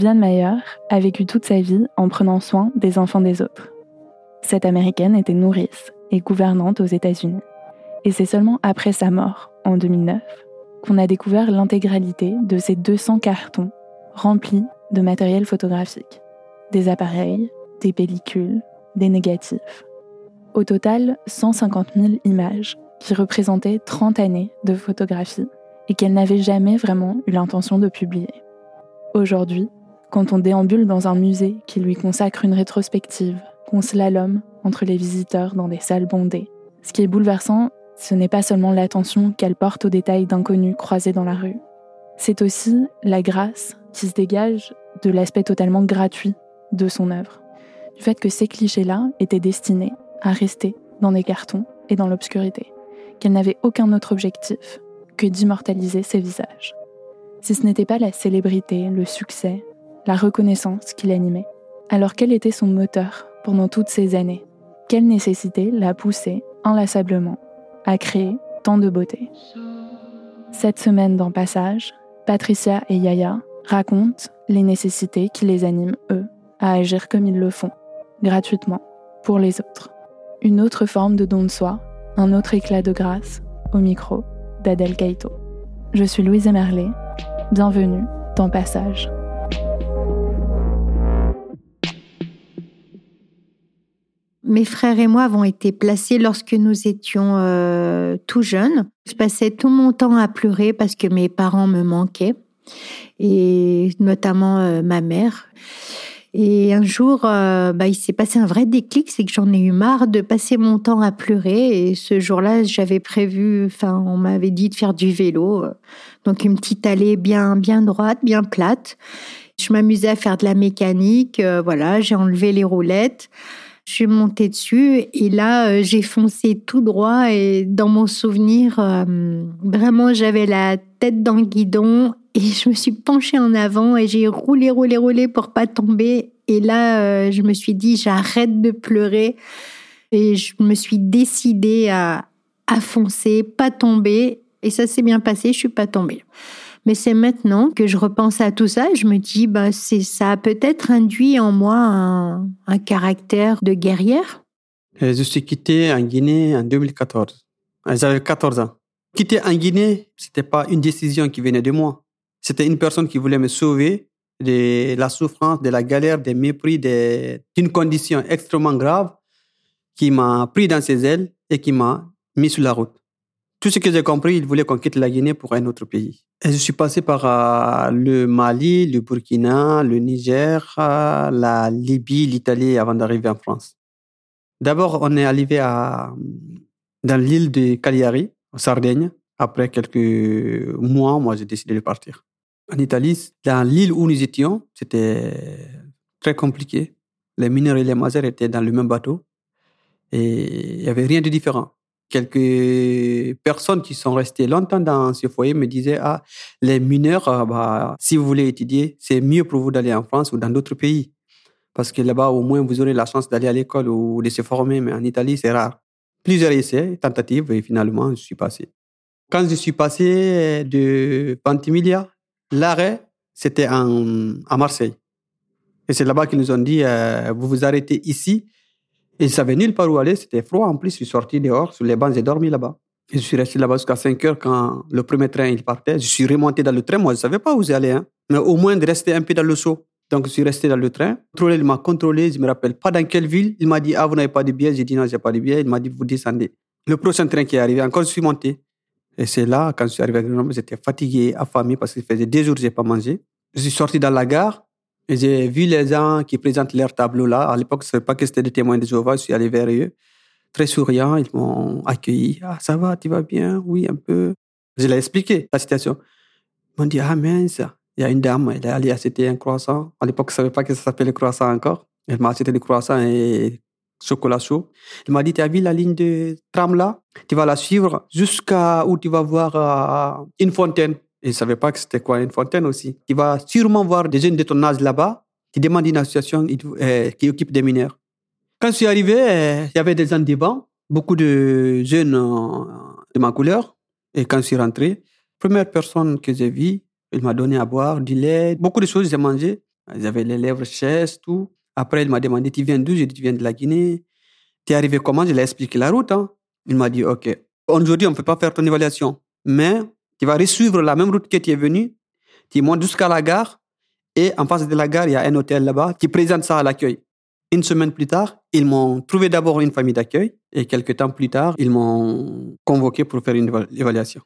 Viviane Mayer a vécu toute sa vie en prenant soin des enfants des autres. Cette américaine était nourrice et gouvernante aux États-Unis. Et c'est seulement après sa mort, en 2009, qu'on a découvert l'intégralité de ces 200 cartons remplis de matériel photographique. Des appareils, des pellicules, des négatifs. Au total, 150 000 images qui représentaient 30 années de photographie et qu'elle n'avait jamais vraiment eu l'intention de publier. Aujourd'hui, quand on déambule dans un musée qui lui consacre une rétrospective, qu'on slalom entre les visiteurs dans des salles bondées. Ce qui est bouleversant, ce n'est pas seulement l'attention qu'elle porte aux détails d'inconnus croisés dans la rue. C'est aussi la grâce qui se dégage de l'aspect totalement gratuit de son œuvre. Du fait que ces clichés-là étaient destinés à rester dans des cartons et dans l'obscurité, qu'elle n'avait aucun autre objectif que d'immortaliser ses visages. Si ce n'était pas la célébrité, le succès, la reconnaissance qui l'animait. Alors quel était son moteur pendant toutes ces années? Quelle nécessité l'a poussé inlassablement à créer tant de beauté? Cette semaine dans Passage, Patricia et Yaya racontent les nécessités qui les animent, eux, à agir comme ils le font, gratuitement, pour les autres. Une autre forme de don de soi, un autre éclat de grâce, au micro d'Adèle Kaito. Je suis Louise Merlet. Bienvenue dans Passage. Mes frères et moi avons été placés lorsque nous étions euh, tout jeunes. Je passais tout mon temps à pleurer parce que mes parents me manquaient, et notamment euh, ma mère. Et un jour, euh, bah, il s'est passé un vrai déclic, c'est que j'en ai eu marre de passer mon temps à pleurer. Et ce jour-là, j'avais prévu, enfin, on m'avait dit de faire du vélo, donc une petite allée bien, bien droite, bien plate. Je m'amusais à faire de la mécanique, voilà, j'ai enlevé les roulettes. Je suis montée dessus et là, euh, j'ai foncé tout droit et dans mon souvenir, euh, vraiment, j'avais la tête dans le guidon et je me suis penchée en avant et j'ai roulé, roulé, roulé pour pas tomber. Et là, euh, je me suis dit, j'arrête de pleurer et je me suis décidée à, à foncer, pas tomber. Et ça s'est bien passé, je suis pas tombée. Mais c'est maintenant que je repense à tout ça et je me dis, bah, c'est, ça a peut-être induit en moi un, caractère de guerrière. Je suis quitté en Guinée en 2014. J'avais 14 ans. Quitter en Guinée, c'était pas une décision qui venait de moi. C'était une personne qui voulait me sauver de la souffrance, de la galère, des mépris, d'une condition extrêmement grave qui m'a pris dans ses ailes et qui m'a mis sur la route. Tout ce que j'ai compris, il voulait qu'on quitte la Guinée pour un autre pays. Et je suis passé par euh, le Mali, le Burkina, le Niger, euh, la Libye, l'Italie avant d'arriver en France. D'abord, on est arrivé à, dans l'île de Cagliari, en Sardaigne. Après quelques mois, moi, j'ai décidé de partir. En Italie, dans l'île où nous étions, c'était très compliqué. Les mineurs et les majeurs étaient dans le même bateau et il n'y avait rien de différent. Quelques personnes qui sont restées longtemps dans ce foyer me disaient ah les mineurs ah, bah, si vous voulez étudier c'est mieux pour vous d'aller en France ou dans d'autres pays parce que là-bas au moins vous aurez la chance d'aller à l'école ou de se former mais en Italie c'est rare. Plusieurs essais, tentatives et finalement je suis passé. Quand je suis passé de Ventimiglia, l'arrêt c'était à Marseille. Et c'est là-bas qu'ils nous ont dit, euh, vous vous arrêtez ici. Et je savais nulle part où aller, c'était froid. En plus, je suis sorti dehors, sur les bancs, j'ai dormi là-bas. Et je suis resté là-bas jusqu'à 5 heures quand le premier train il partait. Je suis remonté dans le train, moi je ne savais pas où j'allais. Hein. Mais au moins de rester un peu dans le saut. Donc je suis resté dans le train. Le il m'a contrôlé, je me rappelle pas dans quelle ville. Il m'a dit, ah, vous n'avez pas de billets? J'ai dit, non, j'ai pas de billets. Il m'a dit, vous descendez. Le prochain train qui est arrivé, encore je suis monté. Et c'est là, quand je suis arrivé à Grenoble, j'étais fatigué, affamé parce qu'il faisait deux jours que je n'ai pas mangé. Je suis sorti dans la gare. J'ai vu les gens qui présentent leur tableau là. À l'époque, je ne savais pas que c'était des témoins de Jéhovah. Je suis allé vers eux. Très souriants, ils m'ont accueilli. Ah, ça va, tu vas bien? Oui, un peu. Je l'ai expliqué, la situation. Ils m'ont dit, ah mince, il y a une dame, elle est allée acheter un croissant. À l'époque, je ne savais pas que ça s'appelait le croissant encore. Elle m'a acheté des croissants et chocolat chaud. Elle m'a dit, tu as vu la ligne de tram là? Tu vas la suivre jusqu'à où tu vas voir euh, une fontaine. Je ne savais pas que c'était quoi une fontaine aussi. Tu vas sûrement voir des jeunes de ton âge là-bas qui demandent une association euh, qui occupe des mineurs. Quand je suis arrivé, euh, il y avait des gens devant, beaucoup de jeunes de ma couleur. Et quand je suis rentré, première personne que j'ai vue, il m'a donné à boire du lait, beaucoup de choses j'ai mangé. J'avais les lèvres chaises, tout. Après, il m'a demandé, tu viens d'où? J'ai dit, tu viens de la Guinée. Tu es arrivé comment? Je lui ai expliqué la route. Hein. Il m'a dit, OK, aujourd'hui, on ne peut pas faire ton évaluation. Mais tu vas suivre la même route que tu es venu. Tu montes jusqu'à la gare. Et en face de la gare, il y a un hôtel là-bas qui présente ça à l'accueil. Une semaine plus tard, ils m'ont trouvé d'abord une famille d'accueil. Et quelques temps plus tard, ils m'ont convoqué pour faire une évaluation.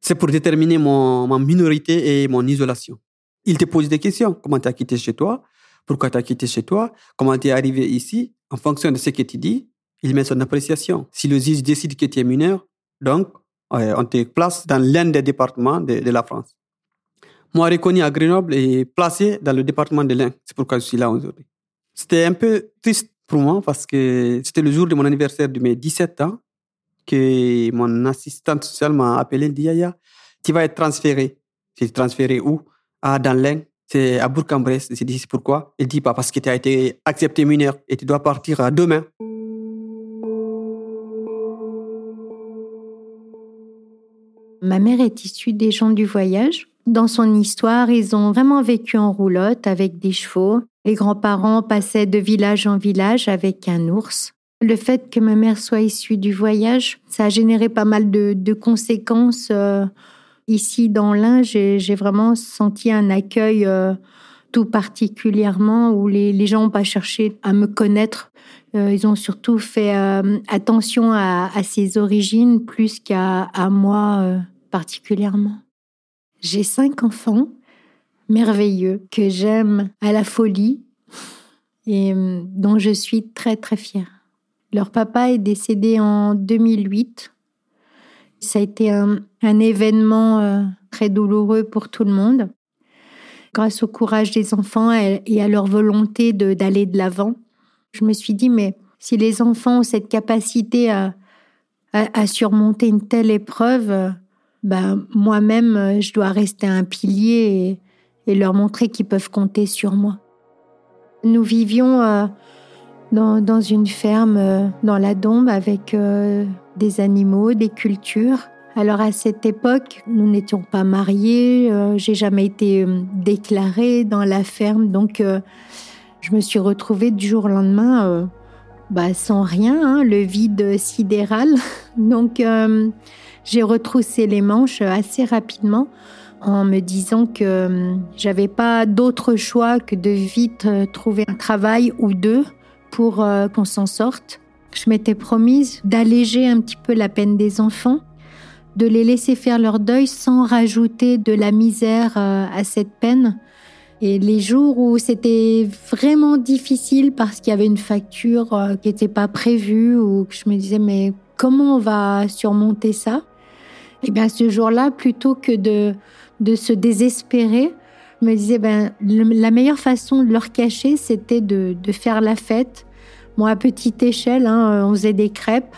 C'est pour déterminer mon, ma minorité et mon isolation. Ils te posent des questions. Comment tu as quitté chez toi? Pourquoi tu as quitté chez toi? Comment tu es arrivé ici? En fonction de ce que tu dis, il met son appréciation. Si le juge décide que tu es mineur, donc on te place dans l'un des départements de, la France. Moi, reconnu à Grenoble et placé dans le département de l'Ain. C'est pourquoi je suis là aujourd'hui. C'était un peu triste pour moi parce que c'était le jour de mon anniversaire de mes 17 ans que mon assistante sociale m'a appelé et dit Yaya, tu vas être transféré. J'ai transféré où? Ah, dans l'Ain. C'est à Bourg-en-Bresse. J'ai dit pourquoi? Il dit pas parce que tu as été accepté mineur et tu dois partir demain. Ma mère est issue des gens du voyage. Dans son histoire, ils ont vraiment vécu en roulotte avec des chevaux. Les grands-parents passaient de village en village avec un ours. Le fait que ma mère soit issue du voyage, ça a généré pas mal de, conséquences. Euh, ici, dans l'Ain, j'ai vraiment senti un accueil euh, tout particulièrement où les, gens n'ont pas cherché à me connaître. Euh, ils ont surtout fait attention à, ses origines plus qu'à moi particulièrement. J'ai cinq enfants merveilleux que j'aime à la folie et euh, dont je suis très très fière. Leur papa est décédé en 2008. Ça a été un, événement euh, très douloureux pour tout le monde. Grâce au courage des enfants et à leur volonté d'aller de l'avant, je me suis dit, mais si les enfants ont cette capacité à, à surmonter une telle épreuve, ben, moi-même, euh, je dois rester un pilier et, leur montrer qu'ils peuvent compter sur moi. Nous vivions euh, dans, une ferme euh, dans la Dombe avec des animaux, des cultures. Alors à cette époque, nous n'étions pas mariés, j'ai jamais été déclarée dans la ferme, donc je me suis retrouvée du jour au lendemain bah, sans rien, hein, le vide sidéral. Donc j'ai retroussé les manches assez rapidement en me disant que euh, j'avais pas d'autre choix que de vite euh, trouver un travail ou deux pour euh, qu'on s'en sorte. Je m'étais promise d'alléger un petit peu la peine des enfants, de les laisser faire leur deuil sans rajouter de la misère à cette peine. Et les jours où c'était vraiment difficile parce qu'il y avait une facture qui n'était pas prévue ou que je me disais mais comment on va surmonter ça? Et eh bien, ce jour-là, plutôt que de, de se désespérer, Je me disais, ben, la meilleure façon de leur cacher, c'était de, faire la fête. Moi, à petite échelle, hein, on faisait des crêpes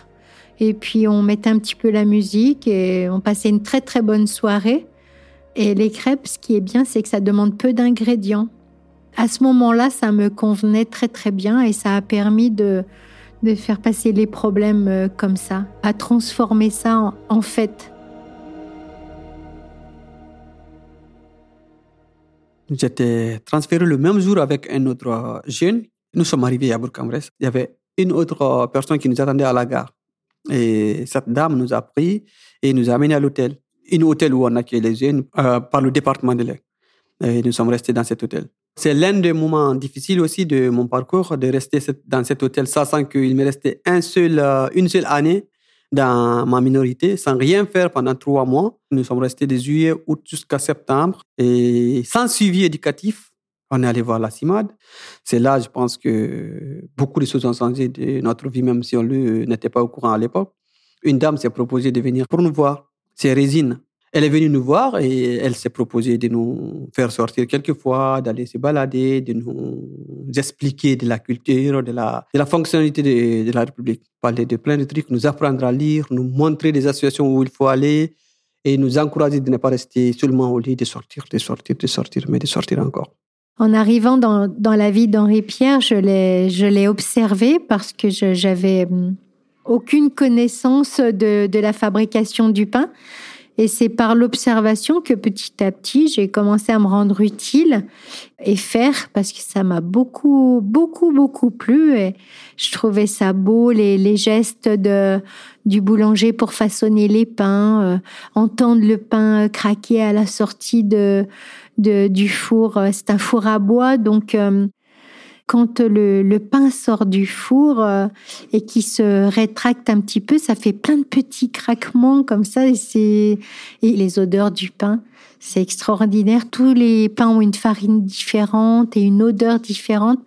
et puis on mettait un petit peu la musique et on passait une très très bonne soirée. Et les crêpes, ce qui est bien, c'est que ça demande peu d'ingrédients. À ce moment-là, ça me convenait très très bien et ça a permis de, de faire passer les problèmes euh, comme ça, à transformer ça en, fête. J'étais transféré le même jour avec un autre jeune. Nous sommes arrivés à Bourg-en-Bresse. Il y avait une autre personne qui nous attendait à la gare. Et cette dame nous a pris et nous a amenés à l'hôtel. Un hôtel où on accueille les jeunes euh, par le département de l'air. Et nous sommes restés dans cet hôtel. C'est l'un des moments difficiles aussi de mon parcours de rester dans cet hôtel, sachant qu'il me restait euh, une seule année dans ma minorité, sans rien faire pendant trois mois. Nous sommes restés de juillet, août jusqu'à septembre et sans suivi éducatif. On est allé voir la CIMAD. C'est là, je pense que beaucoup de choses ont changé de notre vie, même si on n'était pas au courant à l'époque. Une dame s'est proposée de venir pour nous voir. C'est Résine. Elle est venue nous voir et elle s'est proposée de nous faire sortir quelquefois, d'aller se balader, de nous expliquer de la culture, de la, fonctionnalité de, la République. Parler de plein de trucs, nous apprendre à lire, nous montrer des associations où il faut aller et nous encourager de ne pas rester seulement au lit, de sortir, de sortir, de sortir, mais de sortir encore. En arrivant dans, la vie d'Henri Pierre, je l'ai, observé parce que j'avais hum, aucune connaissance de la fabrication du pain. Et c'est par l'observation que petit à petit, j'ai commencé à me rendre utile et faire parce que ça m'a beaucoup, beaucoup, beaucoup plu. Et je trouvais ça beau, les, les gestes de, du boulanger pour façonner les pains, euh, entendre le pain craquer à la sortie de, de du four. C'est un four à bois, donc euh, quand le, pain sort du four euh, et qui se rétracte un petit peu, ça fait plein de petits craquements comme ça et c'est et les odeurs du pain, c'est extraordinaire. Tous les pains ont une farine différente et une odeur différente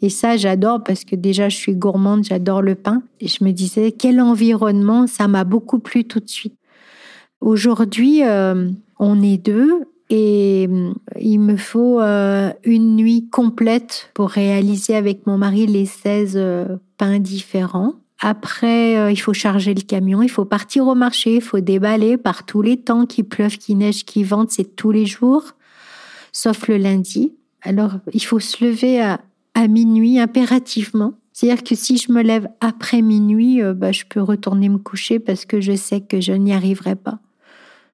et ça j'adore parce que déjà je suis gourmande, j'adore le pain et je me disais quel environnement, ça m'a beaucoup plu tout de suite. Aujourd'hui, euh, on est deux et mm, il me faut euh, une nuit complète pour réaliser avec mon mari les 16 euh, pains différents. Après, euh, il faut charger le camion, il faut partir au marché, il faut déballer par tous les temps, qu'il pleuve, qu'il neige, qu'il vente, c'est tous les jours, sauf le lundi. Alors, il faut se lever à, minuit impérativement. C'est-à-dire que si je me lève après minuit, bah, je peux retourner me coucher parce que je sais que je n'y arriverai pas.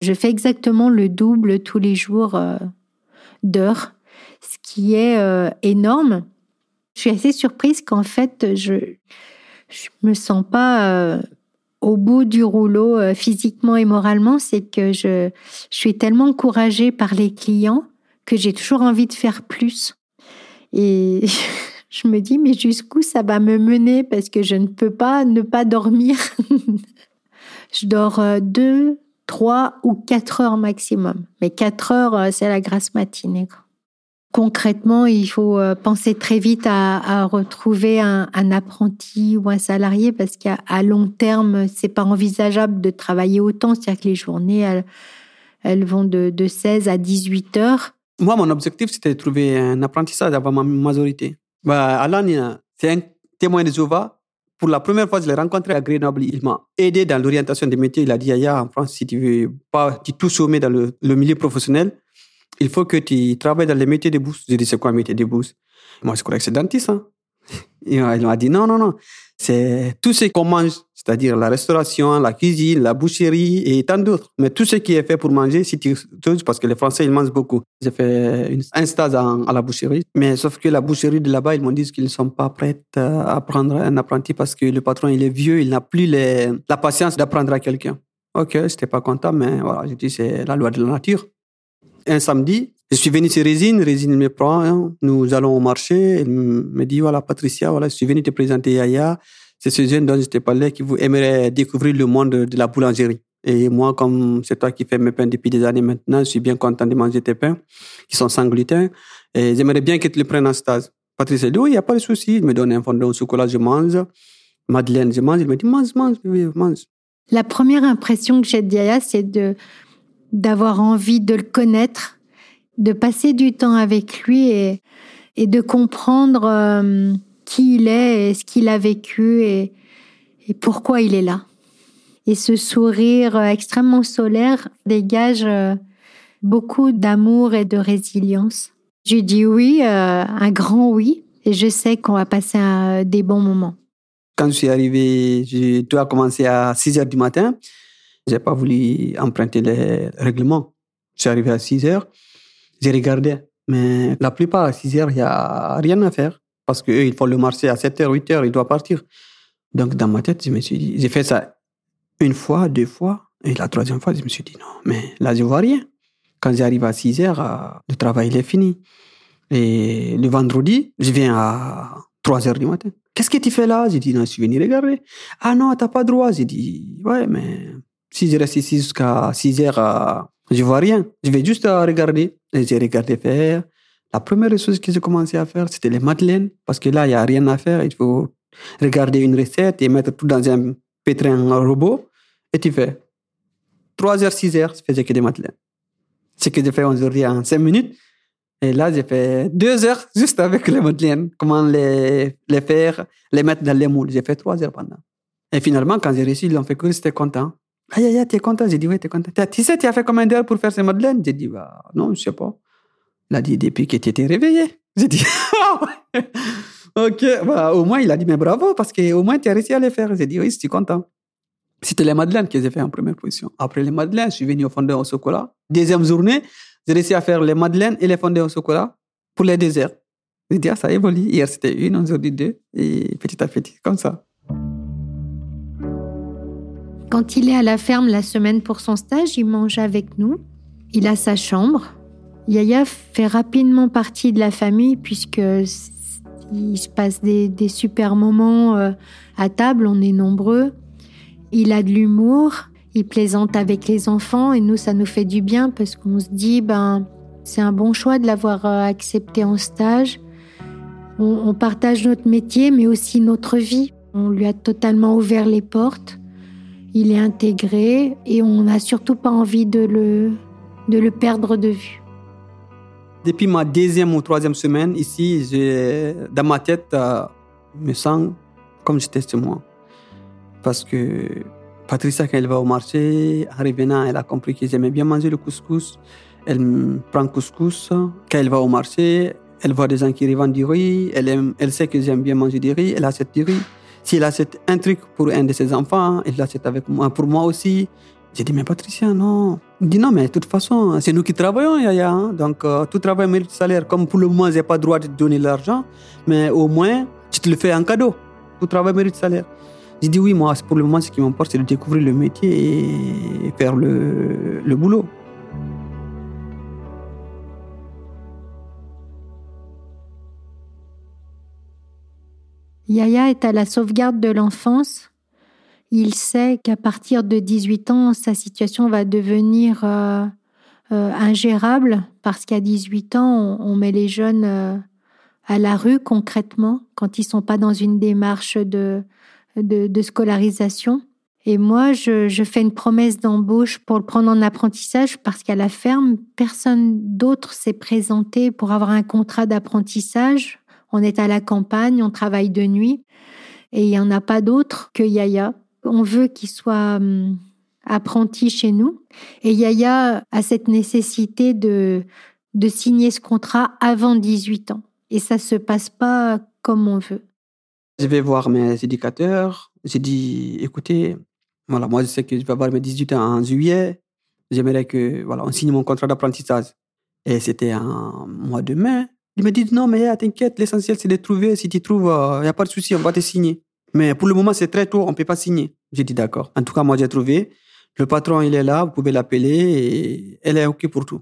Je fais exactement le double tous les jours euh, d'heures, ce qui est euh, énorme. Je suis assez surprise qu'en fait, je ne me sens pas euh, au bout du rouleau physiquement et moralement. C'est que je, je suis tellement encouragée par les clients que j'ai toujours envie de faire plus. Et je me dis, mais jusqu'où ça va me mener? Parce que je ne peux pas ne pas dormir. je dors deux, 3 ou 4 heures maximum. Mais 4 heures, euh, c'est la grasse matinée. Concrètement, il faut euh, penser très vite à, retrouver un, apprenti ou un salarié parce qu'à long terme, c'est pas envisageable de travailler autant. C'est-à-dire que les journées, elles, vont de, 16 à 18 heures. Moi, mon objectif, c'était de trouver un apprentissage avant ma majorité. Bah, Alan, c'est un témoin de Jéhovah pour la première fois, je l'ai rencontré à Grenoble. Il m'a aidé dans l'orientation des métiers. Il a dit, Aya, en France, si tu veux pas tout sommet dans le, milieu professionnel, il faut que tu travailles dans les métiers de bouche. J'ai dit, c'est quoi un métier de bouche Moi, je crois que c'est dentiste. Hein. il m'a dit, non, non, non. C'est tout ce qu'on mange c'est-à-dire la restauration, la cuisine, la boucherie et tant d'autres. Mais tout ce qui est fait pour manger, c'est chose parce que les Français, ils mangent beaucoup. J'ai fait un stage à la boucherie, mais sauf que la boucherie de là-bas, ils m'ont dit qu'ils ne sont pas prêts à prendre un apprenti parce que le patron, il est vieux, il n'a plus la patience d'apprendre à quelqu'un. Ok, je n'étais pas content, mais voilà, j'ai dit, c'est la loi de la nature. Un samedi, je suis venu chez Résine, Résine me prend, hein. nous allons au marché, il me dit, voilà, Patricia, voilà, je suis venu te présenter Yaya, c'est ce jeune dont je t'ai parlé qui vous aimerait découvrir le monde de la boulangerie. Et moi, comme c'est toi qui fais mes pains depuis des années maintenant, je suis bien content de manger tes pains qui sont sans gluten. Et j'aimerais bien que tu le prennes en stage. Patrice dit, oui, il n'y a pas de souci. Il me donne un fondant au chocolat, je mange. Madeleine, je mange. Il me dit, mange, mange, mange. La première impression que j'ai de Yaya, c'est de, d'avoir envie de le connaître de passer du temps avec lui et, de comprendre euh, qui il est ce qu'il a vécu et, pourquoi il est là. Et ce sourire extrêmement solaire dégage euh, beaucoup d'amour et de résilience. J'ai dit oui, euh, un grand oui, et je sais qu'on va passer des bons moments. Quand je suis arrivé, je dois commencer à 6 heures du matin. J'ai pas voulu emprunter les règlements. Je suis arrivé à 6 heures. J'ai regardé. Mais la plupart, à 6 heures, il n'y a rien à faire. Parce qu'eux, ils font le marché à 7 heures, 8 heures, ils doivent partir. Donc, dans ma tête, je me suis dit, j'ai fait ça une fois, deux fois. Et la troisième fois, je me suis dit, non, mais là, je vois rien. Quand j'arrive à 6 heures, euh, le travail, il est fini. Et le vendredi, je viens à 3 heures du matin. Qu'est-ce que tu fais là? J'ai dit, non, je suis venu regarder. Ah non, t'as pas droit. J'ai dit, ouais, mais si je reste ici jusqu'à 6 heures, euh, je vois rien. Je vais juste regarder. Et j'ai regardé faire. La première chose que j'ai commencé à faire, c'était les madeleines. Parce que là, il n'y a rien à faire. Il faut regarder une recette et mettre tout dans un pétrin robot. Et tu fais 3 heures, 6 heures, je faisais que des madeleines. Ce que j'ai fait aujourd'hui en 5 minutes. Et là, j'ai fait 2 heures juste avec les madeleines. Comment les, les faire, les mettre dans les moules. J'ai fait 3 heures pendant. Et finalement, quand j'ai réussi, ils l'ont fait que j'étais content. Aïe, aïe, aïe, t'es content J'ai dit, oui, t'es content. Tu sais, tu as fait combien d'heures pour faire ces madeleines J'ai dit, bah, non, je sais pas. Il a dit, depuis que tu étais réveillé. J'ai dit, ok, bah, au moins, il a dit, mais bravo, parce qu'au moins, tu as réussi à les faire. J'ai dit, oui, je suis content. C'était les madeleines que j'ai fait en première position. Après les madeleines, je suis venu au fondant au chocolat. Deuxième journée, j'ai réussi à faire les madeleines et les fondants au chocolat pour les déserts. J'ai dit, ah, ça évolue. Hier, c'était une, aujourd'hui deux, et petit à petit, comme ça. Quand il est à la ferme la semaine pour son stage, il mange avec nous. Il a sa chambre. Yaya fait rapidement partie de la famille puisque il se passe des, super moments euh, à table, on est nombreux. Il a de l'humour, il plaisante avec les enfants et nous, ça nous fait du bien parce qu'on se dit, ben, c'est un bon choix de l'avoir euh, accepté en stage. On, partage notre métier, mais aussi notre vie. On lui a totalement ouvert les portes. Il est intégré et on n'a surtout pas envie de le, de le perdre de vue. Depuis ma deuxième ou troisième semaine ici, dans ma tête, euh, me sens comme j'étais chez moi. Parce que Patricia, quand elle va au marché, en revenant, elle a compris que j'aimais bien manger le couscous. Elle prend couscous. Quand elle va au marché, elle voit des gens qui revendent du riz. Elle, aime, elle sait que j'aime bien manger du riz. Elle achète du riz. Si elle achète un truc pour un de ses enfants, elle l'achète avec moi, pour moi aussi. J'ai dit, mais Patricia, non. Elle dit, non, mais de toute façon, c'est nous qui travaillons, Yaya. Hein. Donc, euh, tout travail mérite salaire. Comme pour le moment, j'ai pas le droit de te donner l'argent, mais au moins, tu te le fais en cadeau. Tout travail mérite salaire. J'ai dit, oui, moi, pour le moment, ce qui m'importe, c'est de découvrir le métier et faire le, le boulot. Yaya est à la sauvegarde de l'enfance. Il sait qu'à partir de 18 ans, sa situation va devenir euh, euh, ingérable parce qu'à 18 ans, on, met les jeunes euh, à la rue concrètement quand ils sont pas dans une démarche de, scolarisation. Et moi, je, je fais une promesse d'embauche pour le prendre en apprentissage parce qu'à la ferme, personne d'autre s'est présenté pour avoir un contrat d'apprentissage on est à la campagne, on travaille de nuit et il n'y en a pas d'autre que Yaya. On veut qu'il soit hum, apprenti chez nous et Yaya a cette nécessité de, de signer ce contrat avant 18 ans et ça se passe pas comme on veut. Je vais voir mes éducateurs. J'ai dit, écoutez, voilà, moi je sais que je vais avoir mes 18 ans en juillet. J'aimerais que, voilà, signe mon contrat d'apprentissage. Et c'était en mois de mai. Ils me disent non, mais t'inquiète, l'essentiel c'est de trouver. Si tu trouves, il euh, n'y a pas de souci, on va te signer. Mais pour le moment, c'est très tôt, on ne peut pas signer. J'ai dit d'accord. En tout cas, moi, j'ai trouvé. Le patron, il est là, vous pouvez l'appeler et elle est OK pour tout.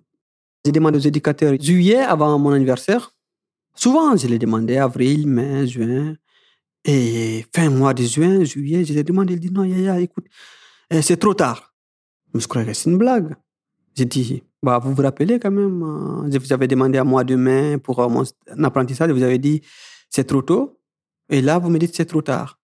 J'ai demandé aux éducateurs juillet avant mon anniversaire. Souvent, je les demandé avril, mai, juin. Et fin mois de juin, juillet, je les demandé. Ils disent non, Yaya, écoute, eh, c'est trop tard. Je me croyais que c'est une blague. J'ai dit bah, vous vous rappelez quand même, euh, je vous avais demandé à moi demain pour euh, mon apprentissage, vous avez dit c'est trop tôt, et là vous me dites c'est trop tard.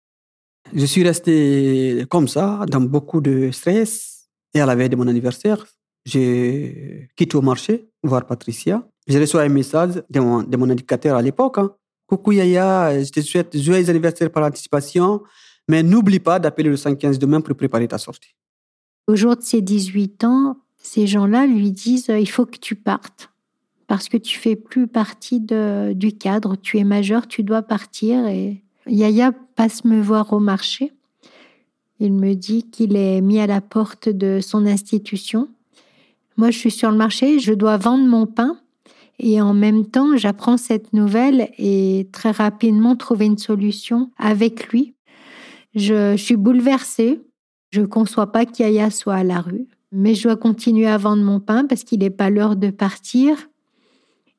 Je suis resté comme ça, dans beaucoup de stress, et à la veille de mon anniversaire, j'ai quitté au marché, voir Patricia. J'ai reçu un message de mon, de mon indicateur à l'époque. Hein. Coucou Yaya, je te souhaite joyeux anniversaire par anticipation, mais n'oublie pas d'appeler le 115 demain pour préparer ta sortie. Au jour de ses 18 ans, ces gens-là lui disent il faut que tu partes parce que tu fais plus partie du cadre, tu es majeur, tu dois partir. Et Yaya passe me voir au marché. Il me dit qu'il est mis à la porte de son institution. Moi, je suis sur le marché, je dois vendre mon pain. Et en même temps, j'apprends cette nouvelle et très rapidement trouver une solution avec lui. Je, je suis bouleversée. Je ne conçois pas qu'Yaya soit à la rue. Mais je dois continuer à vendre mon pain parce qu'il n'est pas l'heure de partir.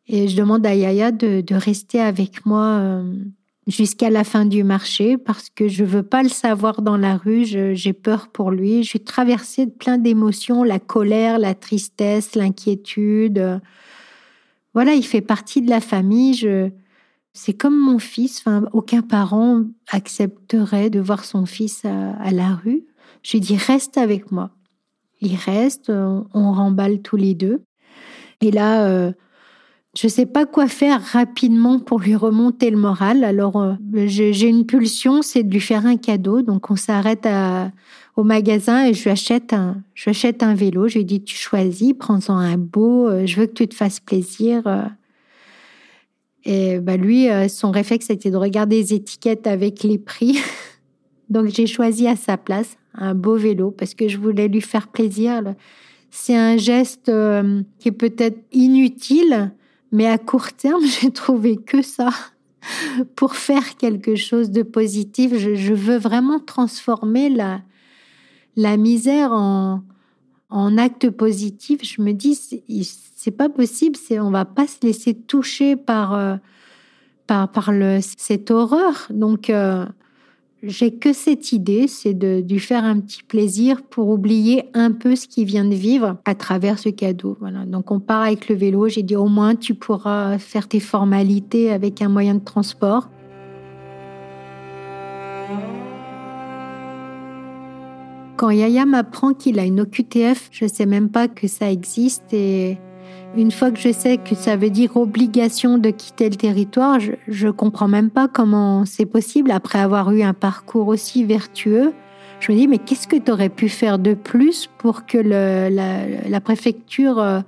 Et je demande à Yaya de, rester avec moi euh, jusqu'à la fin du marché parce que je veux pas le savoir dans la rue. J'ai peur pour lui. Je suis traversée de plein d'émotions, la colère, la tristesse, l'inquiétude. Voilà, il fait partie de la famille. C'est comme mon fils. Aucun parent accepterait de voir son fils à, la rue. Je lui dis reste avec moi. Il reste. On, remballe tous les deux. Et là. Euh, je ne sais pas quoi faire rapidement pour lui remonter le moral. Alors, euh, j'ai une pulsion, c'est de lui faire un cadeau. Donc, on s'arrête au magasin et je lui achète un, un vélo. Je lui dis, tu choisis, prends-en un beau. Euh, je veux que tu te fasses plaisir. Et bah lui, son réflexe, c'était de regarder les étiquettes avec les prix. Donc, j'ai choisi à sa place un beau vélo parce que je voulais lui faire plaisir. C'est un geste qui est peut-être inutile, mais à court terme, j'ai trouvé que ça pour faire quelque chose de positif. Je, veux vraiment transformer la, la misère en, en acte positif. Je me dis, c'est pas possible, on va pas se laisser toucher par, euh, par, par le, cette horreur. Donc, euh, j'ai que cette idée, c'est de lui faire un petit plaisir pour oublier un peu ce qu'il vient de vivre à travers ce cadeau. Voilà. Donc on part avec le vélo. J'ai dit au moins tu pourras faire tes formalités avec un moyen de transport. Quand Yaya m'apprend qu'il a une OQTF, je ne sais même pas que ça existe et une fois que je sais que ça veut dire obligation de quitter le territoire, je, ne comprends même pas comment c'est possible après avoir eu un parcours aussi vertueux. Je me dis, mais qu'est-ce que tu aurais pu faire de plus pour que la, préfecture euh,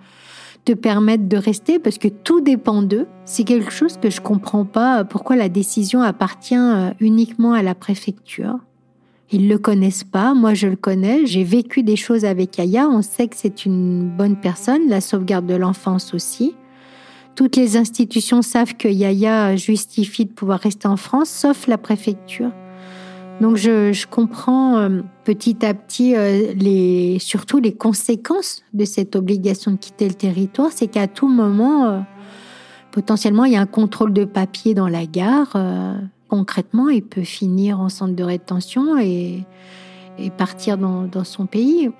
te permette de rester? Parce que tout dépend d'eux. C'est quelque chose que je comprends pas. Pourquoi la décision appartient euh, uniquement à la préfecture ils le connaissent pas, moi je le connais, j'ai vécu des choses avec Aya, on sait que c'est une bonne personne, la sauvegarde de l'enfance aussi. Toutes les institutions savent que Yaya justifie de pouvoir rester en France, sauf la préfecture. Donc je, comprends euh, petit à petit euh, les, surtout les conséquences de cette obligation de quitter le territoire, c'est qu'à tout moment, euh, potentiellement, il y a un contrôle de papier dans la gare concrètement, il peut finir en centre de rétention et, partir dans, son pays.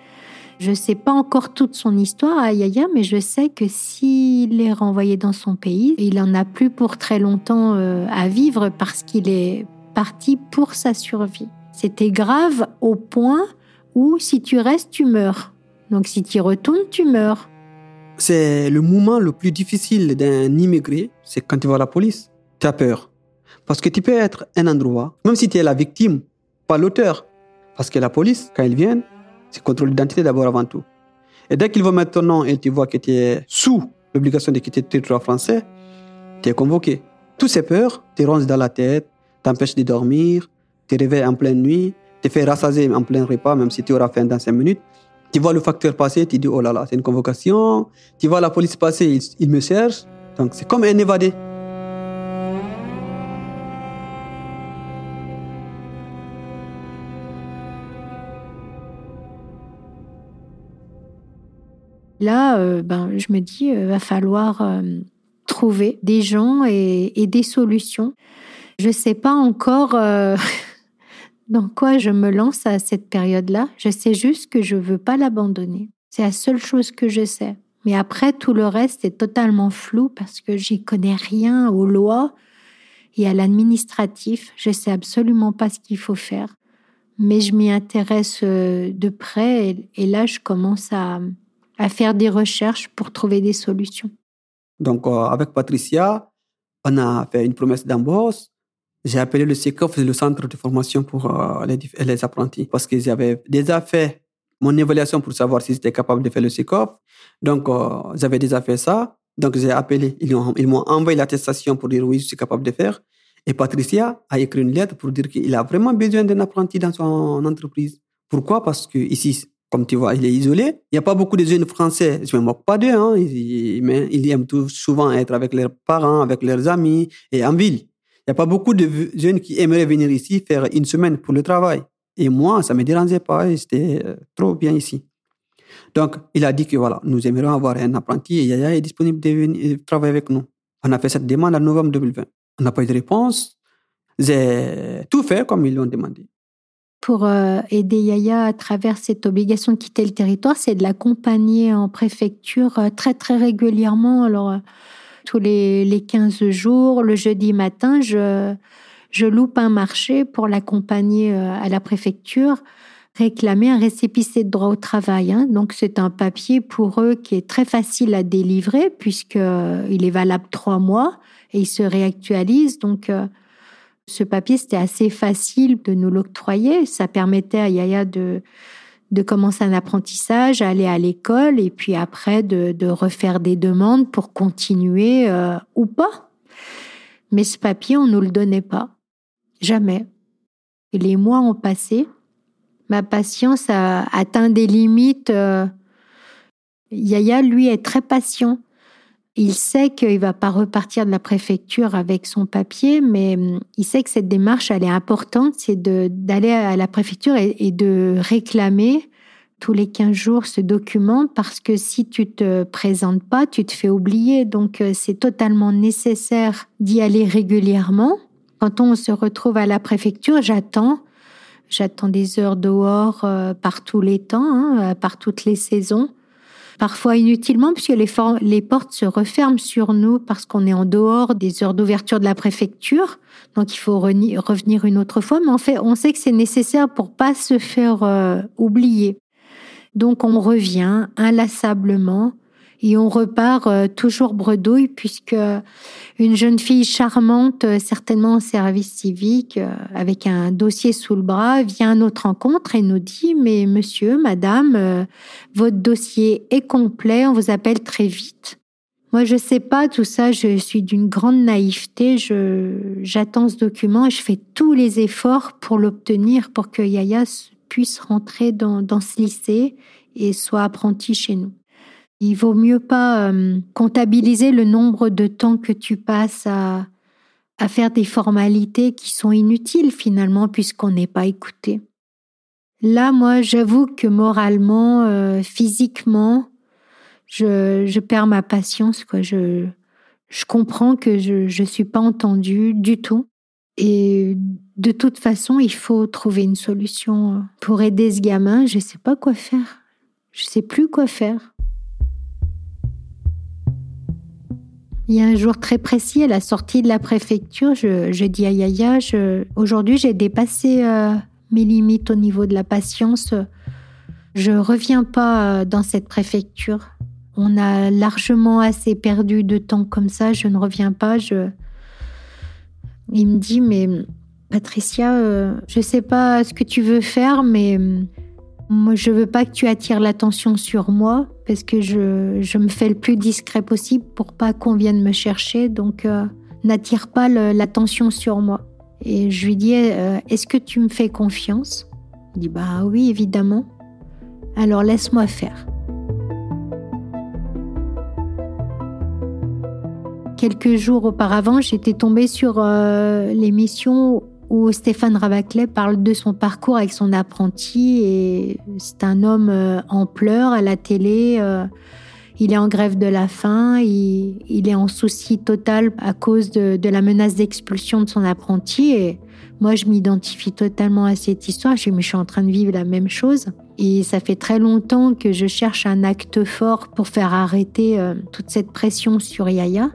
Je ne sais pas encore toute son histoire à Yaya, mais je sais que s'il est renvoyé dans son pays, il n'en a plus pour très longtemps euh, à vivre parce qu'il est parti pour sa survie. C'était grave au point où si tu restes, tu meurs. Donc si tu retournes, tu meurs. C'est le moment le plus difficile d'un immigré, c'est quand tu vois la police. Tu as peur. Parce que tu peux être un endroit, même si tu es la victime, pas l'auteur. Parce que la police, quand ils viennent, c'est contrôle d'identité d'abord avant tout. Et dès qu'ils vont mettre ton nom et tu vois que tu es sous l'obligation de quitter le territoire français, tu es convoqué. Toutes ces peurs te rongent dans la tête, t'empêchent de dormir, te réveillent en pleine nuit, te fait rassasier en plein repas, même si tu auras faim dans cinq minutes. Tu vois le facteur passer, tu dis, oh là là, c'est une convocation. Tu vois la police passer, il, il me cherche. Donc c'est comme un évadé. Là, euh, ben, je me dis, il euh, va falloir euh, trouver des gens et, des solutions. Je ne sais pas encore dans quoi je me lance à cette période-là. Je sais juste que je ne veux pas l'abandonner. C'est la seule chose que je sais. Mais après, tout le reste est totalement flou parce que j'y connais rien aux lois et à l'administratif. Je sais absolument pas ce qu'il faut faire. Mais je m'y intéresse de près et là, je commence à, à faire des recherches pour trouver des solutions. Donc, euh, avec Patricia, on a fait une promesse d'embauche. J'ai appelé le CECOF, le centre de formation pour euh, les, apprentis, parce qu'ils avaient déjà fait mon évaluation pour savoir s'ils étaient capables de faire le CECOF. Donc, euh, j'avais déjà fait ça. Donc, j'ai appelé, ils m'ont envoyé l'attestation pour dire oui, je suis capable de faire. Et Patricia a écrit une lettre pour dire qu'il a vraiment besoin d'un apprenti dans son entreprise. Pourquoi? Parce que ici, comme tu vois, il est isolé. Il n'y a pas beaucoup de jeunes français. Je ne me moque pas d'eux, hein, mais ils aiment tout souvent être avec leurs parents, avec leurs amis et en ville. Il n'y a pas beaucoup de jeunes qui aimeraient venir ici faire une semaine pour le travail. Et moi, ça ne me dérangeait pas. C'était euh, trop bien ici. Donc, il a dit que voilà, nous aimerions avoir un apprenti et Yaya est disponible de venir travailler avec nous. On a fait cette demande en novembre 2020. On n'a pas eu de réponse. J'ai tout fait comme ils l'ont demandé. Pour euh, aider Yaya à travers cette obligation de quitter le territoire, c'est de l'accompagner en préfecture euh, très très régulièrement. Alors, euh, tous les, les 15 jours, le jeudi matin, je, je loupe un marché pour l'accompagner à la préfecture réclamer un récépissé de droit au travail. Hein. Donc c'est un papier pour eux qui est très facile à délivrer puisqu'il est valable trois mois et il se réactualise. Donc, ce papier, c'était assez facile de nous l'octroyer. Ça permettait à Yaya de, de commencer un apprentissage, aller à l'école et puis après de, de, refaire des demandes pour continuer euh, ou pas. Mais ce papier, on ne nous le donnait pas. Jamais. les mois ont passé. Ma patience a atteint des limites. Euh, Yaya, lui, est très patient. Il sait qu'il va pas repartir de la préfecture avec son papier, mais hum, il sait que cette démarche, elle est importante, c'est d'aller à la préfecture et, de réclamer tous les 15 jours ce document parce que si tu te présentes pas, tu te fais oublier. Donc euh, c'est totalement nécessaire d'y aller régulièrement. Quand on se retrouve à la préfecture, j'attends. J'attends des heures dehors euh, par tous les temps, hein, par toutes les saisons parfois inutilement puisque les, les portes se referment sur nous parce qu'on est en dehors des heures d'ouverture de la préfecture. Donc il faut revenir une autre fois, mais en fait, on sait que c'est nécessaire pour pas se faire euh, oublier. Donc on revient inlassablement et on repart euh, toujours bredouille puisque une jeune fille charmante, euh, certainement en service civique, euh, avec un dossier sous le bras, vient à notre rencontre et nous dit mais monsieur, madame, votre dossier est complet, on vous appelle très vite. Moi, je sais pas tout ça. Je suis d'une grande naïveté. J'attends ce document et je fais tous les efforts pour l'obtenir, pour que Yaya puisse rentrer dans, dans ce lycée et soit apprenti chez nous. Il vaut mieux pas euh, comptabiliser le nombre de temps que tu passes à, à faire des formalités qui sont inutiles finalement puisqu'on n'est pas écouté. Là, moi, j'avoue que moralement, euh, physiquement, je, je, perds ma patience. Quoi. Je, je comprends que je ne suis pas entendue du tout. Et de toute façon, il faut trouver une solution pour aider ce gamin. Je ne sais pas quoi faire. Je ne sais plus quoi faire. Il y a un jour très précis, à la sortie de la préfecture, je, dis à Yaya, aujourd'hui j'ai dépassé euh, mes limites au niveau de la patience. Je reviens pas euh, dans cette préfecture. On a largement assez perdu de temps comme ça, je ne reviens pas. Il me dit, mais Patricia, euh, je sais pas ce que tu veux faire, mais moi, je veux pas que tu attires l'attention sur moi parce que je, je, me fais le plus discret possible pour pas qu'on vienne me chercher. Donc, euh, n'attire pas l'attention sur moi. Et je lui dis, euh, est-ce que tu me fais confiance? Il dit, bah oui, évidemment. Alors laisse-moi faire. Quelques jours auparavant, j'étais tombée sur euh, l'émission où Stéphane Rabaclet parle de son parcours avec son apprenti et c'est un homme euh, en pleurs à la télé. Euh, il est en grève de la faim, il, est en souci total à cause de, la menace d'expulsion de son apprenti et moi je m'identifie totalement à cette histoire. Je, je suis en train de vivre la même chose et ça fait très longtemps que je cherche un acte fort pour faire arrêter euh, toute cette pression sur Yaya.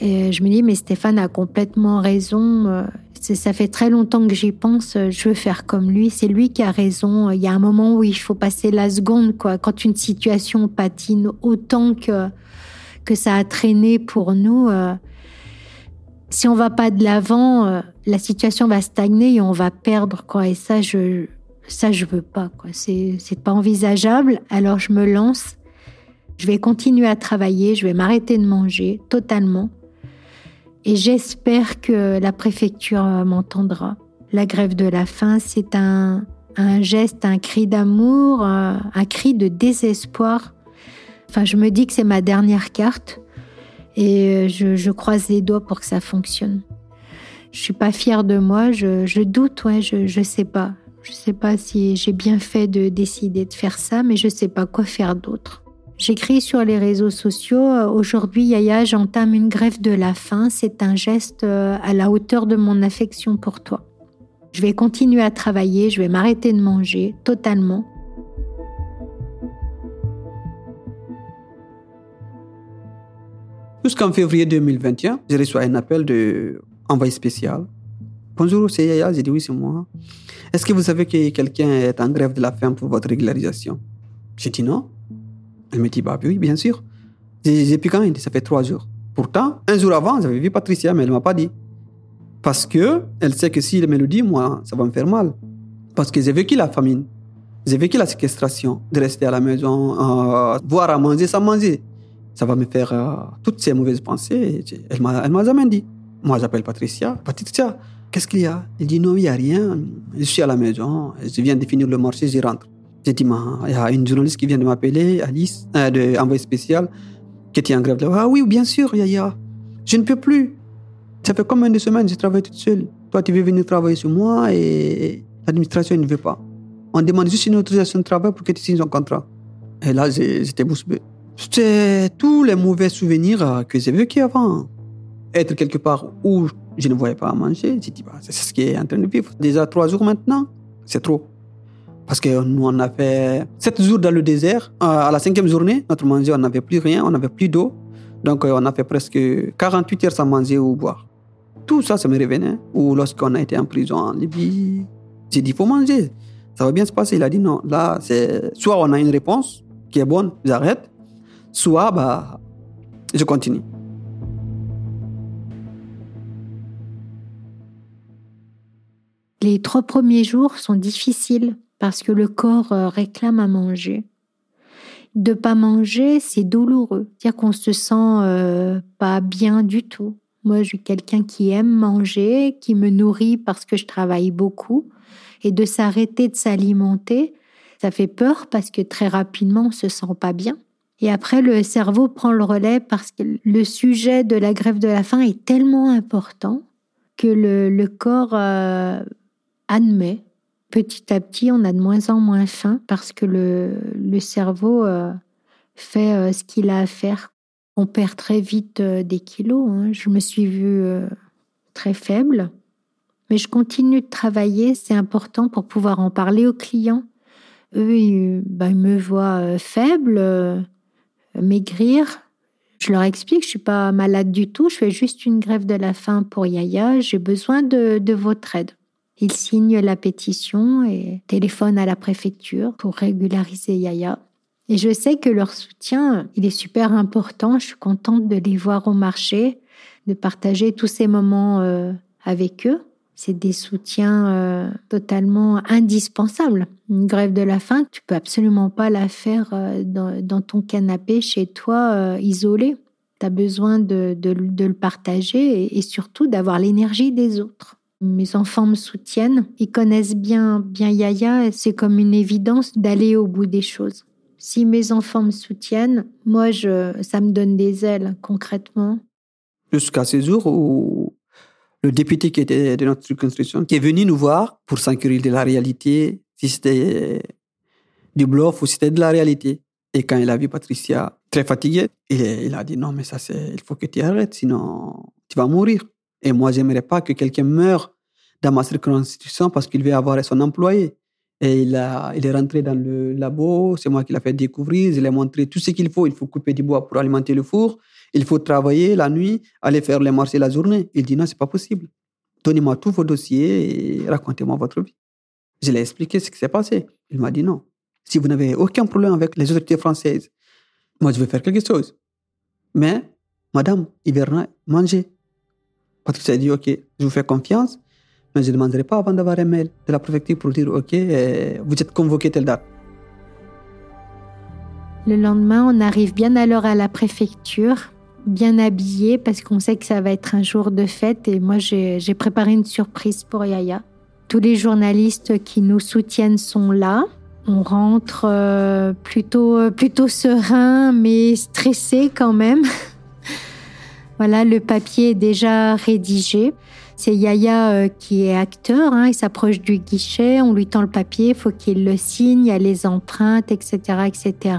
Et je me dis, mais Stéphane a complètement raison Ça fait très longtemps que j'y pense. Je veux faire comme lui. C'est lui qui a raison. Il y a un moment où il faut passer la seconde, quoi. Quand une situation patine autant que, que ça a traîné pour nous, euh, si on va pas de l'avant, euh, la situation va stagner et on va perdre, quoi. Et ça, je, ça, je veux pas, quoi. C'est pas envisageable. Alors, je me lance. Je vais continuer à travailler. Je vais m'arrêter de manger totalement et j'espère que la préfecture m'entendra. La grève de la faim, c'est un, geste, un cri d'amour, un, cri de désespoir. Enfin, je me dis que c'est ma dernière carte et je, croise les doigts pour que ça fonctionne. Je suis pas fière de moi, je, doute, ouais, je, je sais pas. Je sais pas si j'ai bien fait de décider de faire ça, mais je sais pas quoi faire d'autre. J'écris sur les réseaux sociaux, euh, aujourd'hui Yaya, j'entame une grève de la faim, c'est un geste euh, à la hauteur de mon affection pour toi. Je vais continuer à travailler, je vais m'arrêter de manger totalement. Jusqu'en février 2021, j'ai reçu un appel de envoyé spécial. Bonjour, c'est Yaya. J'ai dit oui, c'est moi. Est-ce que vous savez que quelqu'un est en grève de la faim pour votre régularisation? J'ai dit non. Elle me dit, bah oui, bien sûr. J'ai plus quand même, ça fait trois jours. Pourtant, un jour avant, j'avais vu Patricia, mais elle m'a pas dit. Parce que elle sait que si elle me le dit, moi, ça va me faire mal. Parce que j'ai vécu la famine. J'ai vécu la séquestration, de rester à la maison, euh, voir à manger sans manger. Ça va me faire euh, toutes ces mauvaises pensées. Elle elle m'a jamais dit. Moi, j'appelle Patricia. Patricia, qu'est-ce qu'il y a? Elle dit non, il n'y a rien. Je suis à la maison. Je viens de finir le marché, j'y rentre. J'ai dit, il y a une journaliste qui vient de m'appeler, Alice, euh, de envoyé spécial, qui était en grève. Ah oui, bien sûr, Yaya. Je ne peux plus. Ça fait combien de semaines que je travaille toute seule Toi, tu veux venir travailler sur moi et l'administration ne veut pas. On demande juste une autorisation de travail pour que tu signes un contrat. Et là, j'étais bée. C'est tous les mauvais souvenirs euh, que j'ai vécu avant. Être quelque part où je ne voyais pas à manger, j'ai dit, bah, c'est ce qui est en train de vivre. Déjà trois jours maintenant, c'est trop. Parce que nous, on a fait sept jours dans le désert. Euh, à la cinquième journée, notre manger, on n'avait plus rien, on n'avait plus d'eau. Donc, euh, on a fait presque 48 heures sans manger ou boire. Tout ça, ça me revenait. Ou lorsqu'on a été en prison en Libye, j'ai dit, il faut manger. Ça va bien se passer. Il a dit, non, là, c'est soit on a une réponse qui est bonne, j'arrête, soit, bah, je continue. Les trois premiers jours sont difficiles parce que le corps euh, réclame à manger. De pas manger, c'est douloureux, c'est-à-dire qu'on se sent euh, pas bien du tout. Moi, je suis quelqu'un qui aime manger, qui me nourrit parce que je travaille beaucoup, et de s'arrêter de s'alimenter, ça fait peur parce que très rapidement, on se sent pas bien. Et après, le cerveau prend le relais parce que le sujet de la grève de la faim est tellement important que le, corps euh, admet petit à petit, on a de moins en moins faim parce que le, cerveau euh, fait euh, ce qu'il a à faire. On perd très vite euh, des kilos. Hein. Je me suis vue très faible, mais je continue de travailler. C'est important pour pouvoir en parler aux clients. Eux, ils, ben, me voient faible, maigrir. Je leur explique, je suis pas malade du tout. Je fais juste une grève de la faim pour Yaya. J'ai besoin de votre aide. Ils signent la pétition et téléphonent à la préfecture pour régulariser Yaya. Et je sais que leur soutien, il est super important. Je suis contente de les voir au marché, de partager tous ces moments euh, avec eux. C'est des soutiens euh, totalement indispensables. Une grève de la faim, tu peux absolument pas la faire euh, dans, ton canapé chez toi, isolé. Tu as besoin de, le partager et surtout d'avoir l'énergie des autres. Mes enfants me soutiennent, ils connaissent bien, bien Yaya, c'est comme une évidence d'aller au bout des choses. Si mes enfants me soutiennent, moi, je, ça me donne des ailes concrètement. Jusqu'à ce jour où le député qui était de notre circonscription, qui est venu nous voir pour s'inquiéter de la réalité, si c'était du bluff ou si c'était de la réalité. Et quand il a vu Patricia très fatiguée, il, il a dit non, mais ça, c'est, il faut que tu arrêtes, sinon tu vas mourir. Et moi, j'aimerais pas que quelqu'un meure dans ma circonscription parce qu'il veut avoir son employé. Et il, a, il est rentré dans le labo, c'est moi qui l'ai fait découvrir, je lui ai montré tout ce qu'il faut. Il faut couper du bois pour alimenter le four, il faut travailler la nuit, aller faire les marchés la journée. Il dit non, c'est pas possible. Donnez-moi tous vos dossiers et racontez-moi votre vie. Je l'ai expliqué ce qui s'est passé. Il m'a dit non. Si vous n'avez aucun problème avec les autorités françaises, moi je vais faire quelque chose. Mais, madame, il verra manger. Patricia a dit ok, je vous fais confiance, mais je ne demanderai pas avant d'avoir un mail de la préfecture pour dire ok, euh, vous êtes convoqué telle date. Le lendemain, on arrive bien à l'heure à la préfecture, bien habillé parce qu'on sait que ça va être un jour de fête et moi j'ai préparé une surprise pour Yaya. Tous les journalistes qui nous soutiennent sont là. On rentre euh, plutôt, euh, plutôt serein mais stressé quand même. voilà, le papier est déjà rédigé. C'est Yaya euh, qui est acteur, hein, il s'approche du guichet, on lui tend le papier, faut qu'il le signe, il y a les empreintes, etc., etc.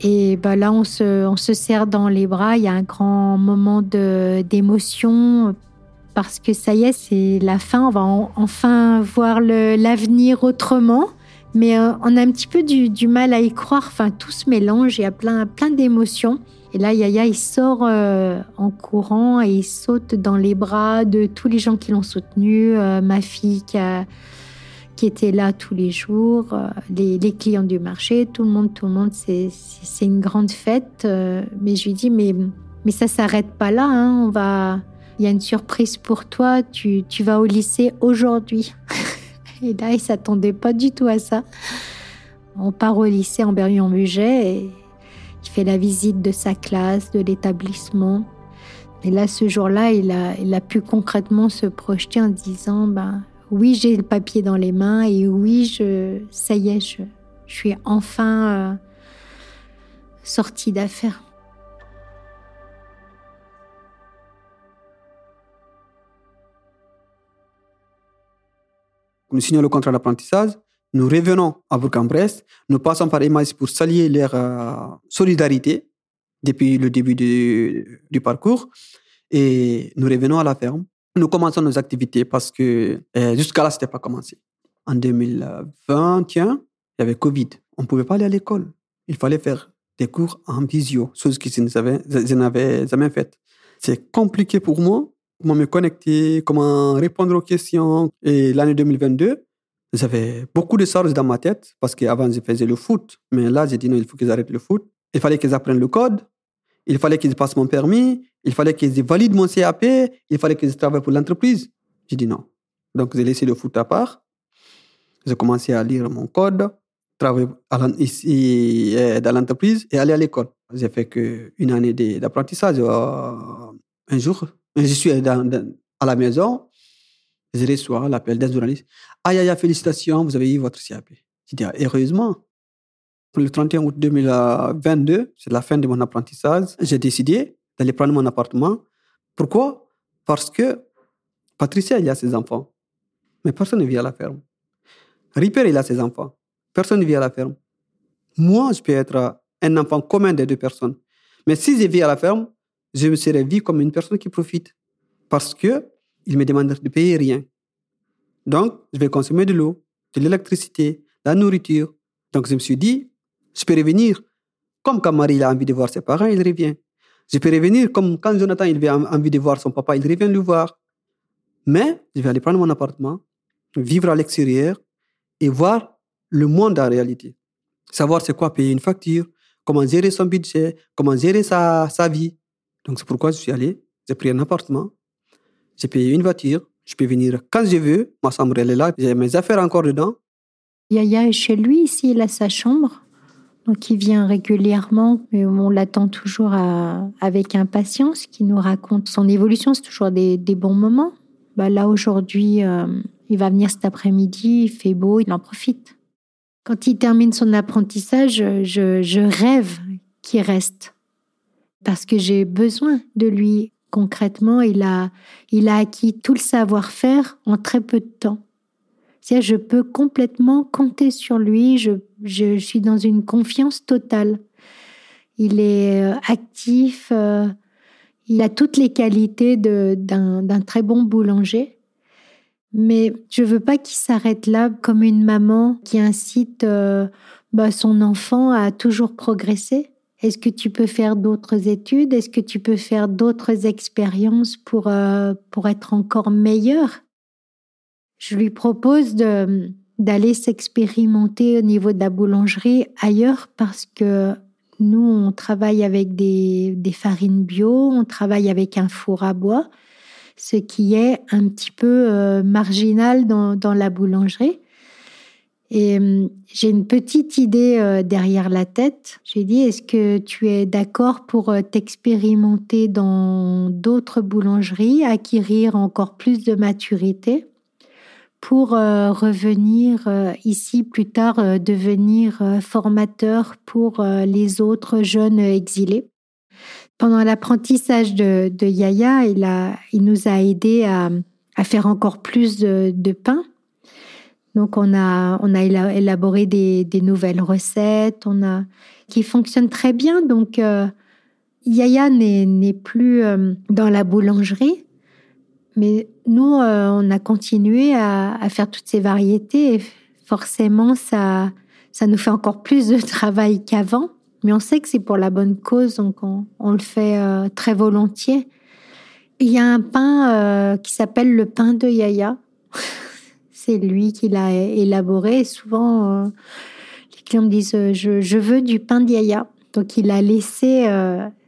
Et ben là, on se, on se serre dans les bras. Il y a un grand moment d'émotion parce que ça y est, c'est la fin. On va enfin voir l'avenir autrement. Mais euh, on a un petit peu du, mal à y croire. Enfin, tout se mélange. Il y a plein, plein d'émotions. Et là, Yaya, il sort euh, en courant et il saute dans les bras de tous les gens qui l'ont soutenu. Euh, ma fille qui étaient là tous les jours, euh, les, clients du marché, tout le monde, tout le monde, c'est une grande fête. Mais je lui dis, mais, mais ça s'arrête pas là, hein, on va, il y a une surprise pour toi, tu, tu vas au lycée aujourd'hui. et là, il s'attendait pas du tout à ça. On part au lycée en Berrion-Muget et il fait la visite de sa classe, de l'établissement. Et là, ce jour-là, il a, il a pu concrètement se projeter en disant, ben, oui, j'ai le papier dans les mains et oui, je, ça y est, je, suis enfin euh, sortie d'affaires. Nous signons le contrat d'apprentissage, nous revenons à Bourg-en-Bresse, nous passons par Emmaüs pour saluer leur euh, solidarité depuis le début du parcours et nous revenons à la ferme nous commençons nos activités parce que euh, jusqu'à là, c'était pas commencé. En 2021, il y avait Covid. On ne pouvait pas aller à l'école. Il fallait faire des cours en visio, chose que je n'avais jamais faite. C'est compliqué pour moi, comment me connecter, comment répondre aux questions. Et l'année 2022, j'avais beaucoup de choses dans ma tête parce qu'avant, je faisais le foot. Mais là, j'ai dit non, il faut que j'arrête le foot. Il fallait qu'ils apprennent le code. Il fallait qu'ils passent mon permis. Il fallait qu'ils valident mon CAP, il fallait qu'ils travaillent pour l'entreprise. J'ai dit non. Donc, j'ai laissé le foot à part. J'ai commencé à lire mon code, travailler ici euh, dans l'entreprise et aller à l'école. J'ai fait qu'une année d'apprentissage. Euh, un jour, je suis à la maison, je reçois l'appel d'un journaliste. Aïe, aïe, félicitations, vous avez eu votre CAP. J'ai dit, ah, heureusement. Le 31 août 2022, c'est la fin de mon apprentissage, j'ai décidé d'aller prendre mon appartement. Pourquoi? Parce que Patricia, il a ses enfants. Mais personne ne vit à la ferme. Ripper, il a ses enfants. Personne ne vit à la ferme. Moi, je peux être un enfant commun des deux personnes. Mais si je vis à la ferme, je me serais vu comme une personne qui profite. Parce que il me demande de payer rien. Donc, je vais consommer de l'eau, de l'électricité, de la nourriture. Donc, je me suis dit, je peux revenir. Comme quand Marie a envie de voir ses parents, il revient. Je peux revenir comme quand Jonathan il a envie de voir son papa, il revient le voir. Mais je vais aller prendre mon appartement, vivre à l'extérieur et voir le monde en réalité. Savoir c'est quoi payer une facture, comment gérer son budget, comment gérer sa, sa vie. Donc c'est pourquoi je suis allé, j'ai pris un appartement, j'ai payé une voiture, je peux venir quand je veux, ma chambre elle est là, j'ai mes affaires encore dedans. Yaya est chez lui ici, il a sa chambre. Donc il vient régulièrement, mais on l'attend toujours avec impatience, qui nous raconte son évolution. C'est toujours des, bons moments. Bah, là aujourd'hui, euh, il va venir cet après-midi, il fait beau, il en profite. Quand il termine son apprentissage, je, je rêve qu'il reste parce que j'ai besoin de lui. Concrètement, il a, il a acquis tout le savoir-faire en très peu de temps je peux complètement compter sur lui, je, je, suis dans une confiance totale. Il est euh, actif, euh, il a toutes les qualités d'un très bon boulanger. Mais je veux pas qu'il s'arrête là comme une maman qui incite euh, bah, son enfant à toujours progresser. Est-ce que tu peux faire d'autres études? Est-ce que tu peux faire d'autres expériences pour, pour être encore meilleur Je lui propose de d'aller s'expérimenter au niveau de la boulangerie ailleurs parce que nous, on travaille avec des, des, farines bio, on travaille avec un four à bois, ce qui est un petit peu euh, marginal dans, dans, la boulangerie. Et euh, j'ai une petite idée euh, derrière la tête. J'ai dit, est-ce que tu es d'accord pour t'expérimenter dans d'autres boulangeries, acquérir encore plus de maturité pour euh, revenir euh, ici plus tard, euh, devenir formateur pour les autres jeunes exilés? Pendant l'apprentissage de, Yaya, il, a, il nous a aidé à, faire encore plus de, pain. Donc on a, on a élaboré des, nouvelles recettes, on a qui fonctionnent très bien. Donc Yaya n'est plus dans la boulangerie, mais nous, euh, on a continué à, faire toutes ces variétés et forcément, ça, ça nous fait encore plus de travail qu'avant. Mais on sait que c'est pour la bonne cause, donc on, le fait euh, très volontiers. Il y a un pain euh, qui s'appelle le pain de Yaya. c'est lui qui l'a élaboré. souvent, les clients me disent je, je, veux du pain de Yaya. Donc il a laissé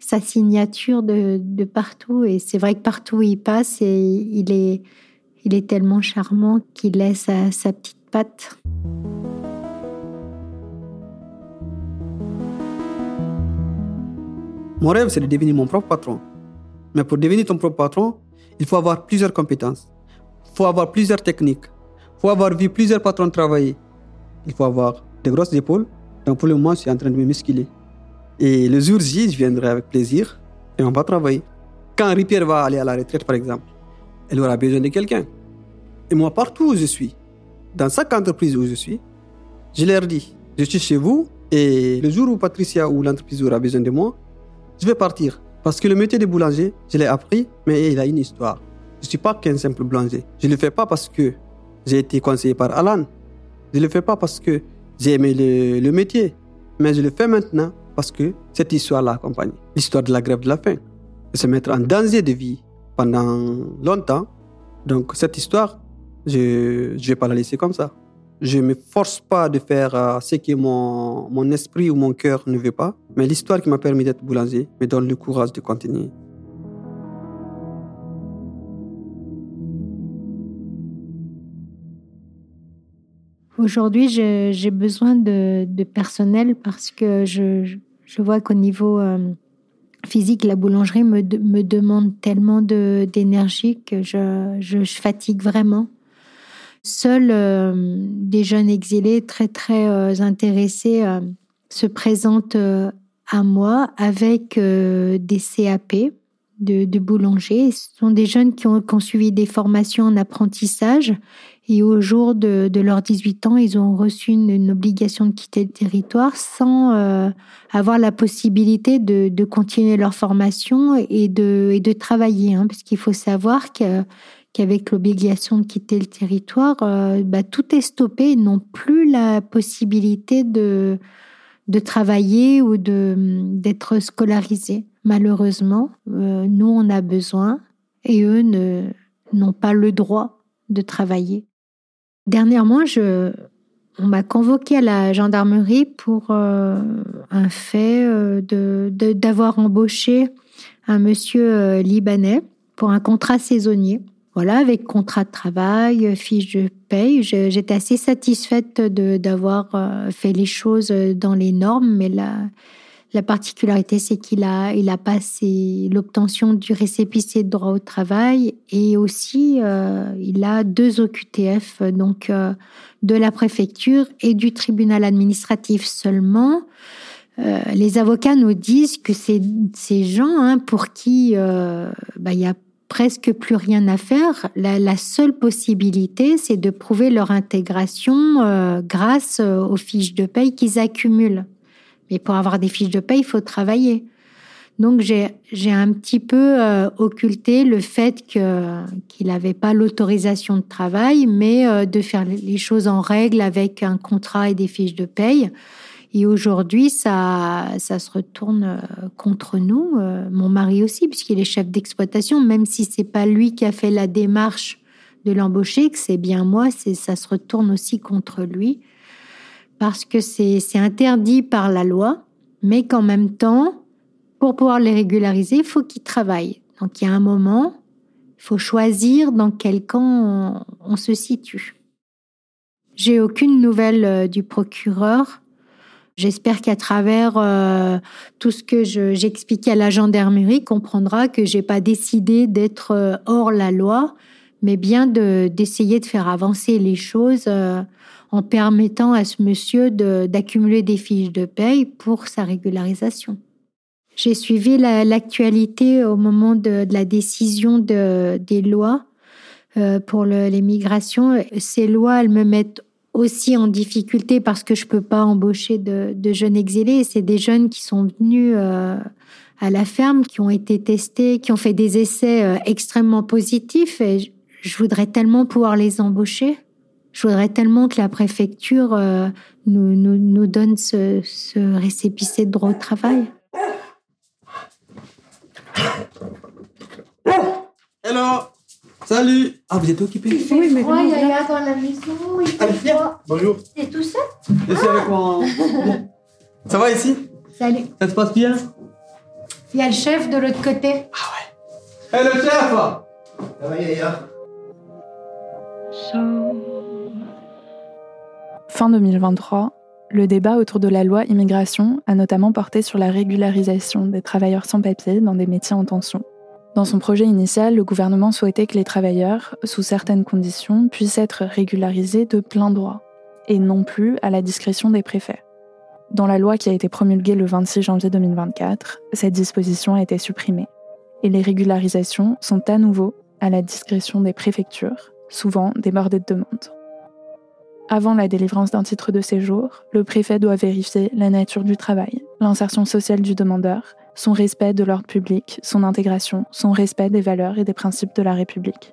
sa signature de, partout. Et c'est vrai que partout où il passe, et il, est, il est tellement charmant qu'il laisse sa, sa petite patte. Mon rêve, c'est de devenir mon propre patron. Mais pour devenir ton propre patron, il faut avoir plusieurs compétences. Il faut avoir plusieurs techniques. Il faut avoir vu plusieurs patrons travailler. Il faut avoir de grosses épaules. Donc pour le moment, je suis en train de me musculer. Et le jour J, je viendrai avec plaisir et on va travailler. Quand Ripierre va aller à la retraite, par exemple, elle aura besoin de quelqu'un. Et moi, partout où je suis, dans chaque entreprise où je suis, je leur dis, je suis chez vous et le jour où Patricia ou l'entreprise aura besoin de moi, je vais partir. Parce que le métier de boulanger, je l'ai appris, mais il a une histoire. Je ne suis pas qu'un simple boulanger. Je ne le fais pas parce que j'ai été conseillé par Alan. Je ne le fais pas parce que j'ai aimé le, métier. Mais je le fais maintenant parce que cette histoire l'a accompagné. L'histoire de la grève de la faim. De se mettre en danger de vie pendant longtemps. Donc cette histoire, je ne vais pas la laisser comme ça. Je ne me force pas de faire euh, ce que mon, mon esprit ou mon cœur ne veut pas. Mais l'histoire qui m'a permis d'être boulanger me donne le courage de continuer. Aujourd'hui, j'ai besoin de, personnel parce que je, vois qu'au niveau euh, physique, la boulangerie me, demande tellement d'énergie que je, fatigue vraiment. Seuls euh, des jeunes exilés très très euh, intéressés se présentent à moi avec des CAP de, de boulanger. Ce sont des jeunes qui ont suivi des formations en apprentissage et au jour de, de leurs 18 ans, ils ont reçu une, obligation de quitter le territoire sans euh, avoir la possibilité de, continuer leur formation et de, travailler. Hein, parce qu'il faut savoir qu'avec l'obligation de quitter le territoire, euh, bah, tout est stoppé. Ils n'ont plus la possibilité de, travailler ou d'être scolarisés. Malheureusement, euh, nous, on a besoin et eux n'ont pas le droit de travailler. Dernièrement, je, on m'a convoqué à la gendarmerie pour euh, un fait euh, d'avoir embauché un monsieur euh, libanais pour un contrat saisonnier. Voilà, avec contrat de travail, fiche de paye. J'étais assez satisfaite d'avoir fait les choses dans les normes, mais là, la particularité, c'est qu'il a, il a passé l'obtention du récépissé de droit au travail et aussi euh, il a deux OQTF, donc euh, de la préfecture et du tribunal administratif seulement. Euh, les avocats nous disent que ces gens hein, pour qui bah, il y a presque plus rien à faire. La, la seule possibilité, c'est de prouver leur intégration grâce aux fiches de paye qu'ils accumulent. Mais pour avoir des fiches de paie, il faut travailler. Donc j'ai un petit peu euh, occulté le fait que qu'il n'avait pas l'autorisation de travail, mais euh, de faire les choses en règle avec un contrat et des fiches de paye. Et aujourd'hui, ça ça se retourne euh, contre nous. mon mari aussi, puisqu'il est chef d'exploitation, même si c'est pas lui qui a fait la démarche de l'embaucher, que c'est bien moi, ça se retourne aussi contre lui parce que c'est interdit par la loi, mais qu'en même temps, pour pouvoir les régulariser, il faut qu'ils travaillent. Donc il y a un moment, il faut choisir dans quel camp on, se situe. J'ai aucune nouvelle euh, du procureur. J'espère qu'à travers euh, tout ce que j'expliquais à la gendarmerie, comprendra que j'ai pas décidé d'être euh, hors la loi, mais bien d'essayer de, faire avancer les choses en permettant à ce monsieur d'accumuler des fiches de paye pour sa régularisation. J'ai suivi l'actualité au moment de, la décision des lois euh, pour l'immigration. Ces lois, elles me mettent aussi en difficulté parce que je peux pas embaucher de, jeunes exilés. C'est des jeunes qui sont venus euh, à la ferme, qui ont été testés, qui ont fait des essais euh, extrêmement positifs je voudrais tellement pouvoir les embaucher. Je voudrais tellement que la préfecture euh, nous, nous, nous, donne ce, ce récépissé de droit au travail. Hello Salut Ah, vous êtes occupé Il fait oui, froid, Yaya, dans la maison, il fait froid. Bonjour. T'es tout seul Je suis avec moi. Ça va ici? Salut. Ça se passe bien? Il y a le chef de l'autre côté. Ah ouais. Hé, le chef Ça va, Yaya? Fin 2023, le débat autour de la loi immigration a notamment porté sur la régularisation des travailleurs sans papier dans des métiers en tension. Dans son projet initial, le gouvernement souhaitait que les travailleurs, sous certaines conditions, puissent être régularisés de plein droit, et non plus à la discrétion des préfets. Dans la loi qui a été promulguée le 26 janvier 2024, cette disposition a été supprimée, et les régularisations sont à nouveau à la discrétion des préfectures, souvent débordées de demandes. Avant la délivrance d'un titre de séjour, le préfet doit vérifier la nature du travail, l'insertion sociale du demandeur, son respect de l'ordre public, son intégration, son respect des valeurs et des principes de la République.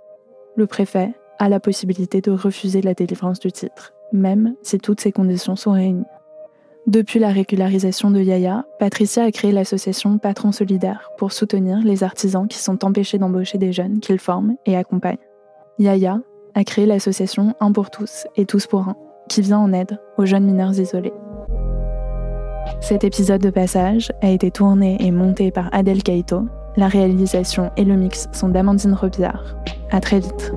Le préfet a la possibilité de refuser la délivrance du titre, même si toutes ces conditions sont réunies. Depuis la régularisation de Yaya, Patricia a créé l'association Patron Solidaire pour soutenir les artisans qui sont empêchés d'embaucher des jeunes qu'ils forment et accompagnent. Yaya a créé l'association Un pour tous et Tous pour un, qui vient en aide aux jeunes mineurs isolés. Cet épisode de passage a été tourné et monté par Adèle Kaito. La réalisation et le mix sont d'Amandine Robillard. À très vite.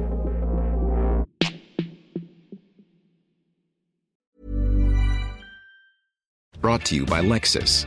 Brought to you by Lexus.